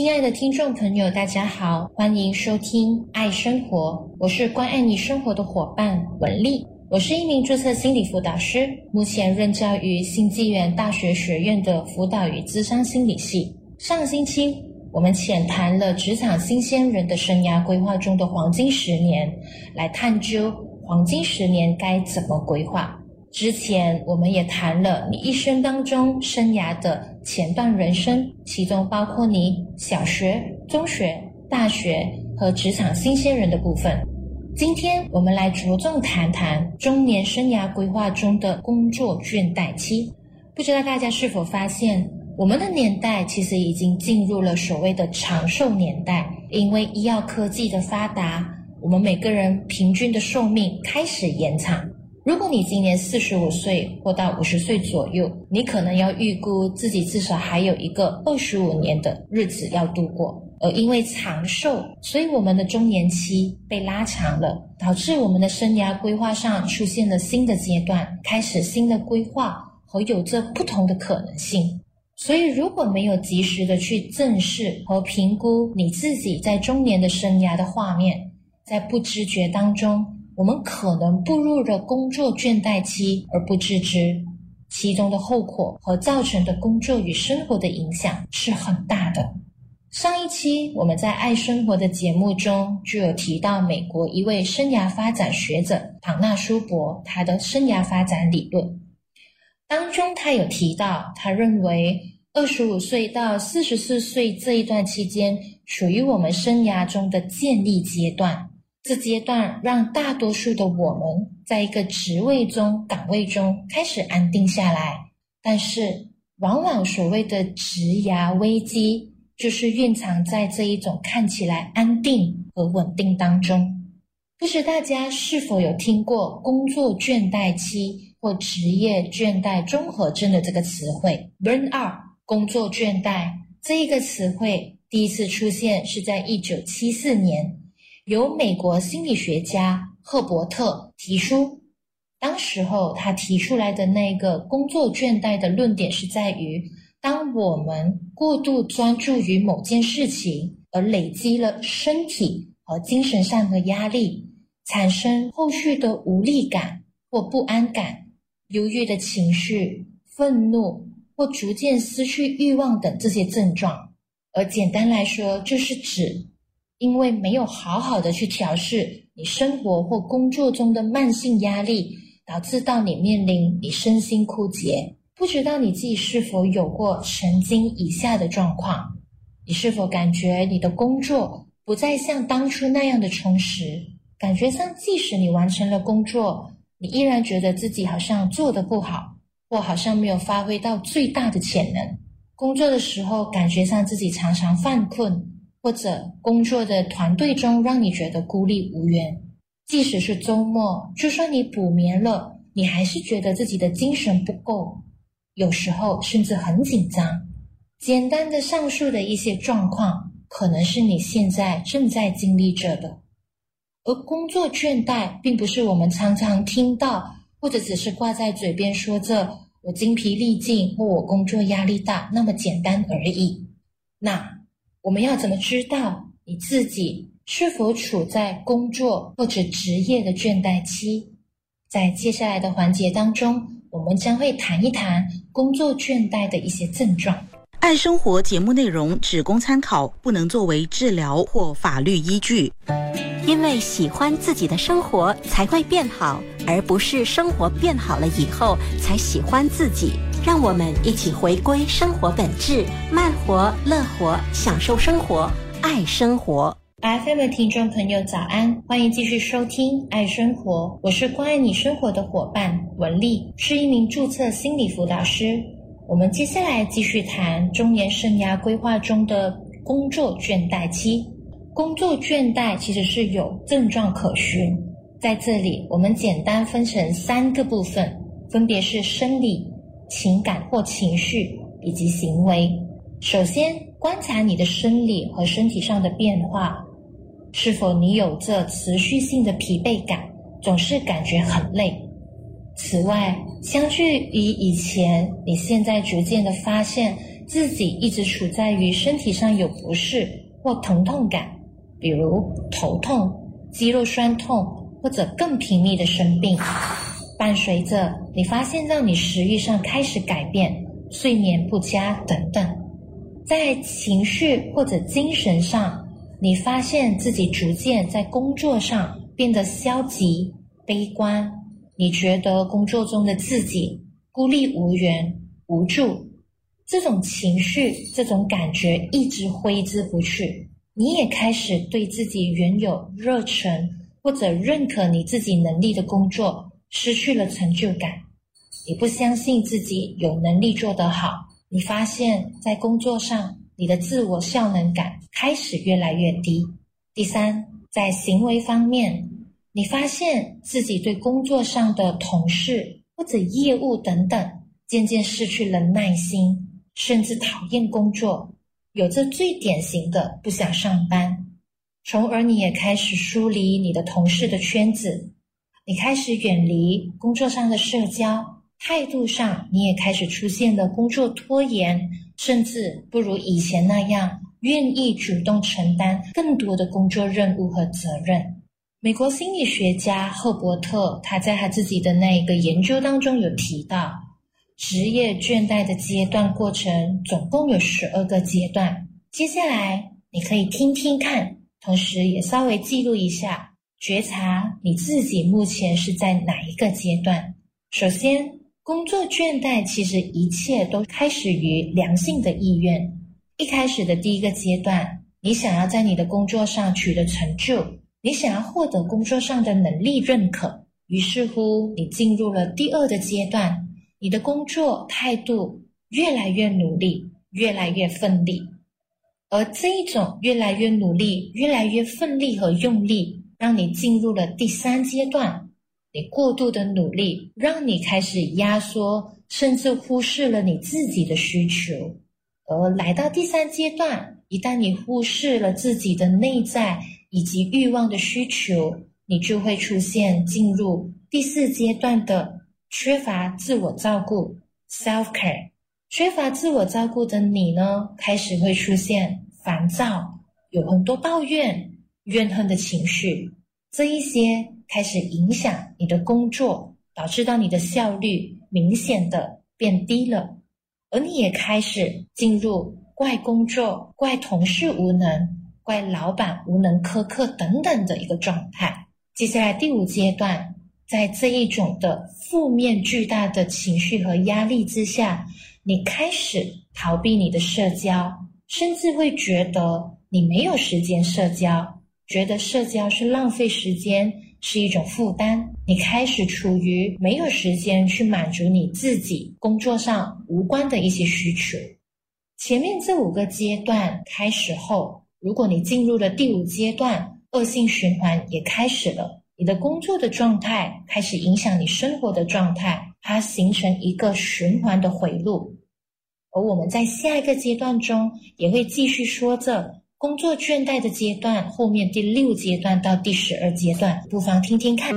亲爱的听众朋友，大家好，欢迎收听《爱生活》，我是关爱你生活的伙伴文丽。我是一名注册心理辅导师，目前任教于新纪元大学学院的辅导与咨商心理系。上星期，我们浅谈了职场新鲜人的生涯规划中的黄金十年，来探究黄金十年该怎么规划。之前，我们也谈了你一生当中生涯的前段人生，其中包括你小学、中学、大学和职场新鲜人的部分。今天我们来着重谈谈中年生涯规划中的工作倦怠期。不知道大家是否发现，我们的年代其实已经进入了所谓的长寿年代，因为医药科技的发达，我们每个人平均的寿命开始延长。如果你今年四十五岁或到五十岁左右，你可能要预估自己至少还有一个二十五年的日子要度过。而因为长寿，所以我们的中年期被拉长了，导致我们的生涯规划上出现了新的阶段，开始新的规划和有着不同的可能性。所以，如果没有及时的去正视和评估你自己在中年的生涯的画面，在不知觉当中，我们可能步入了工作倦怠期而不自知，其中的后果和造成的工作与生活的影响是很大的。上一期我们在爱生活的节目中就有提到美国一位生涯发展学者唐纳舒伯他的生涯发展理论当中，他有提到，他认为二十五岁到四十四岁这一段期间属于我们生涯中的建立阶段。这阶段让大多数的我们在一个职位中、岗位中开始安定下来，但是往往所谓的职涯危机。就是蕴藏在这一种看起来安定和稳定当中。不知大家是否有听过“工作倦怠期”或“职业倦怠综合症”的这个词汇 “burn out”？工作倦怠这一个词汇第一次出现是在一九七四年，由美国心理学家赫伯特提出。当时候他提出来的那个工作倦怠的论点是在于。当我们过度专注于某件事情，而累积了身体和精神上的压力，产生后续的无力感或不安感、忧郁的情绪、愤怒或逐渐失去欲望等这些症状。而简单来说，就是指因为没有好好的去调试你生活或工作中的慢性压力，导致到你面临你身心枯竭。不知道你自己是否有过曾经以下的状况？你是否感觉你的工作不再像当初那样的充实？感觉上，即使你完成了工作，你依然觉得自己好像做得不好，或好像没有发挥到最大的潜能。工作的时候，感觉上自己常常犯困，或者工作的团队中让你觉得孤立无援。即使是周末，就算你补眠了，你还是觉得自己的精神不够。有时候甚至很紧张。简单的上述的一些状况，可能是你现在正在经历着的。而工作倦怠，并不是我们常常听到，或者只是挂在嘴边说着“我精疲力尽”或“我工作压力大”那么简单而已。那我们要怎么知道你自己是否处在工作或者职业的倦怠期？在接下来的环节当中。我们将会谈一谈工作倦怠的一些症状。爱生活节目内容只供参考，不能作为治疗或法律依据。因为喜欢自己的生活才会变好，而不是生活变好了以后才喜欢自己。让我们一起回归生活本质，慢活、乐活，享受生活，爱生活。FM 的听众朋友，早安！欢迎继续收听《爱生活》，我是关爱你生活的伙伴文丽，是一名注册心理辅导师。我们接下来继续谈中年生涯规划中的工作倦怠期。工作倦怠其实是有症状可循，在这里我们简单分成三个部分，分别是生理、情感或情绪以及行为。首先，观察你的生理和身体上的变化。是否你有着持续性的疲惫感，总是感觉很累？此外，相距于以前，你现在逐渐的发现自己一直处在于身体上有不适或疼痛感，比如头痛、肌肉酸痛或者更频密的生病，伴随着你发现让你食欲上开始改变、睡眠不佳等等，在情绪或者精神上，你发现自己逐渐在工作上变得消极、悲观，你觉得工作中的自己孤立无援、无助。这种情绪、这种感觉一直挥之不去，你也开始对自己原有热忱或者认可你自己能力的工作失去了成就感。你不相信自己有能力做得好，你发现，在工作上你的自我效能感开始越来越低。第三，在行为方面，你发现自己对工作上的同事或者业务等等，渐渐失去了耐心。甚至讨厌工作，有着最典型的不想上班，从而你也开始疏离你的同事的圈子，你开始远离工作上的社交，态度上你也开始出现了工作拖延，甚至不如以前那样愿意主动承担更多的工作任务和责任。美国心理学家赫伯特他在他自己的那一个研究当中有提到。职业倦怠的阶段过程总共有十二个阶段。接下来你可以听听看，同时也稍微记录一下，觉察你自己目前是在哪一个阶段。首先，工作倦怠其实一切都开始于良性的意愿。一开始的第一个阶段，你想要在你的工作上取得成就，你想要获得工作上的能力认可，于是乎你进入了第二个阶段。你的工作态度越来越努力，越来越奋力，而这一种越来越努力、越来越奋力和用力，让你进入了第三阶段。你过度的努力，让你开始压缩，甚至忽视了你自己的需求。而来到第三阶段，一旦你忽视了自己的内在以及欲望的需求，你就会出现进入第四阶段的。缺乏自我照顾 （self care），缺乏自我照顾的你呢，开始会出现烦躁，有很多抱怨、怨恨的情绪。这一些开始影响你的工作，导致到你的效率明显的变低了。而你也开始进入怪工作、怪同事无能、怪老板无能苛刻等等的一个状态。接下来第五阶段。在这一种的负面巨大的情绪和压力之下，你开始逃避你的社交，甚至会觉得你没有时间社交，觉得社交是浪费时间，是一种负担。你开始处于没有时间去满足你自己工作上无关的一些需求。前面这五个阶段开始后，如果你进入了第五阶段，恶性循环也开始了。你的工作的状态开始影响你生活的状态，它形成一个循环的回路。而我们在下一个阶段中也会继续说着工作倦怠的阶段，后面第六阶段到第十二阶段，不妨听听看。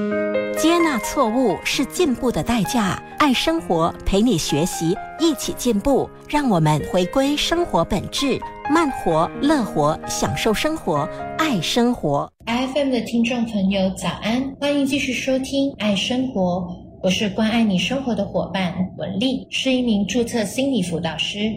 接纳错误是进步的代价，爱生活陪你学习，一起进步，让我们回归生活本质，慢活、乐活，享受生活，爱生活。FM 的听众朋友，早安！欢迎继续收听《爱生活》，我是关爱你生活的伙伴文丽，是一名注册心理辅导师。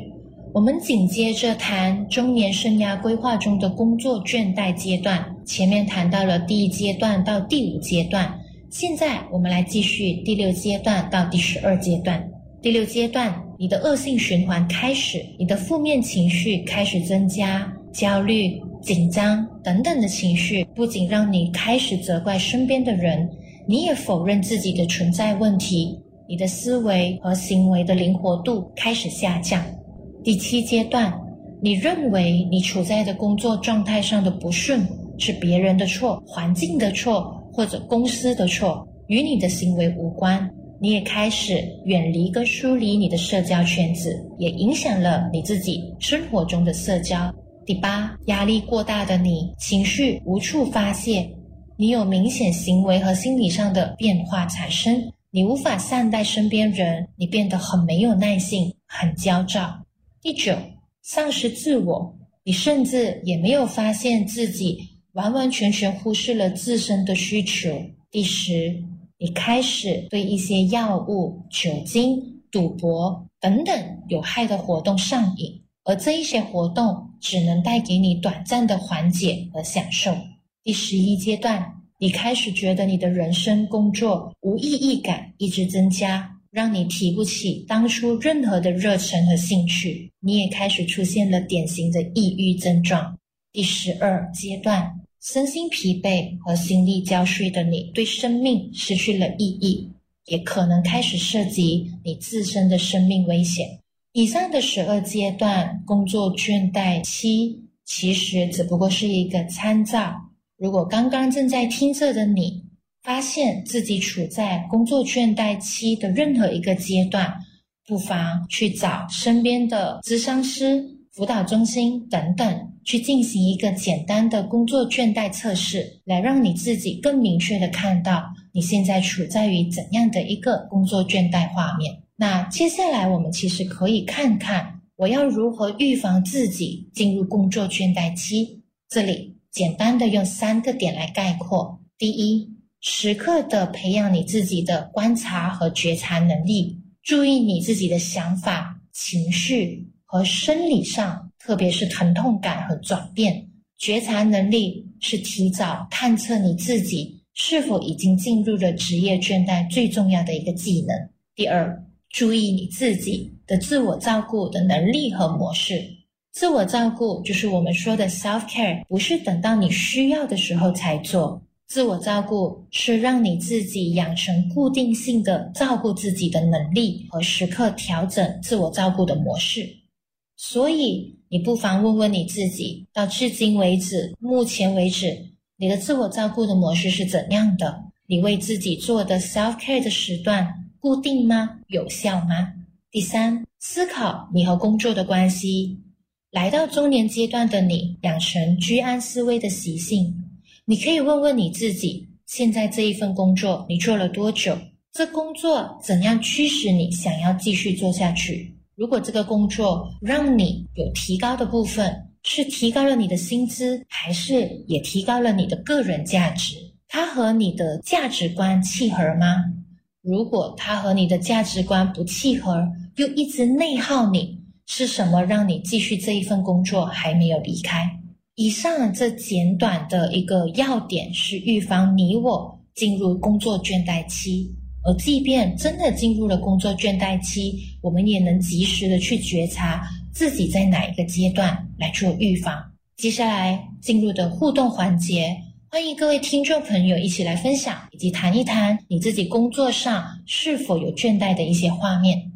我们紧接着谈中年生涯规划中的工作倦怠阶段，前面谈到了第一阶段到第五阶段，现在我们来继续第六阶段到第十二阶段。第六阶段，你的恶性循环开始，你的负面情绪开始增加，焦虑。紧张等等的情绪，不仅让你开始责怪身边的人，你也否认自己的存在问题，你的思维和行为的灵活度开始下降。第七阶段，你认为你处在的工作状态上的不顺是别人的错、环境的错或者公司的错，与你的行为无关。你也开始远离跟疏离你的社交圈子，也影响了你自己生活中的社交。第八，压力过大的你，情绪无处发泄，你有明显行为和心理上的变化产生，你无法善待身边人，你变得很没有耐性，很焦躁。第九，丧失自我，你甚至也没有发现自己完完全全忽视了自身的需求。第十，你开始对一些药物、酒精、赌博等等有害的活动上瘾，而这一些活动只能带给你短暂的缓解和享受。第十一阶段。你开始觉得你的人生、工作无意义感一直增加，让你提不起当初任何的热忱和兴趣。你也开始出现了典型的抑郁症状。第十二阶段，身心疲惫和心力交瘁的你，对生命失去了意义，也可能开始涉及你自身的生命危险。以上的十二阶段工作倦怠期，其实只不过是一个参照。如果刚刚正在听着的你，发现自己处在工作倦怠期的任何一个阶段，不妨去找身边的咨商师、辅导中心等等，去进行一个简单的工作倦怠测试，来让你自己更明确的看到你现在处在于怎样的一个工作倦怠画面。那接下来我们其实可以看看，我要如何预防自己进入工作倦怠期。这里。简单的用三个点来概括：第一，时刻的培养你自己的观察和觉察能力，注意你自己的想法、情绪和生理上，特别是疼痛感和转变。觉察能力是提早探测你自己是否已经进入了职业倦怠最重要的一个技能。第二，注意你自己的自我照顾的能力和模式。自我照顾就是我们说的 self care，不是等到你需要的时候才做。自我照顾是让你自己养成固定性的照顾自己的能力和时刻调整自我照顾的模式。所以，你不妨问问你自己，到至今为止，目前为止，你的自我照顾的模式是怎样的？你为自己做的 self care 的时段固定吗？有效吗？第三，思考你和工作的关系。来到中年阶段的你，养成居安思危的习性。你可以问问你自己：现在这一份工作你做了多久？这工作怎样驱使你想要继续做下去？如果这个工作让你有提高的部分，是提高了你的薪资，还是也提高了你的个人价值？它和你的价值观契合吗？如果它和你的价值观不契合，又一直内耗你。是什么让你继续这一份工作还没有离开？以上这简短的一个要点是预防你我进入工作倦怠期，而即便真的进入了工作倦怠期，我们也能及时的去觉察自己在哪一个阶段来做预防。接下来进入的互动环节，欢迎各位听众朋友一起来分享以及谈一谈你自己工作上是否有倦怠的一些画面。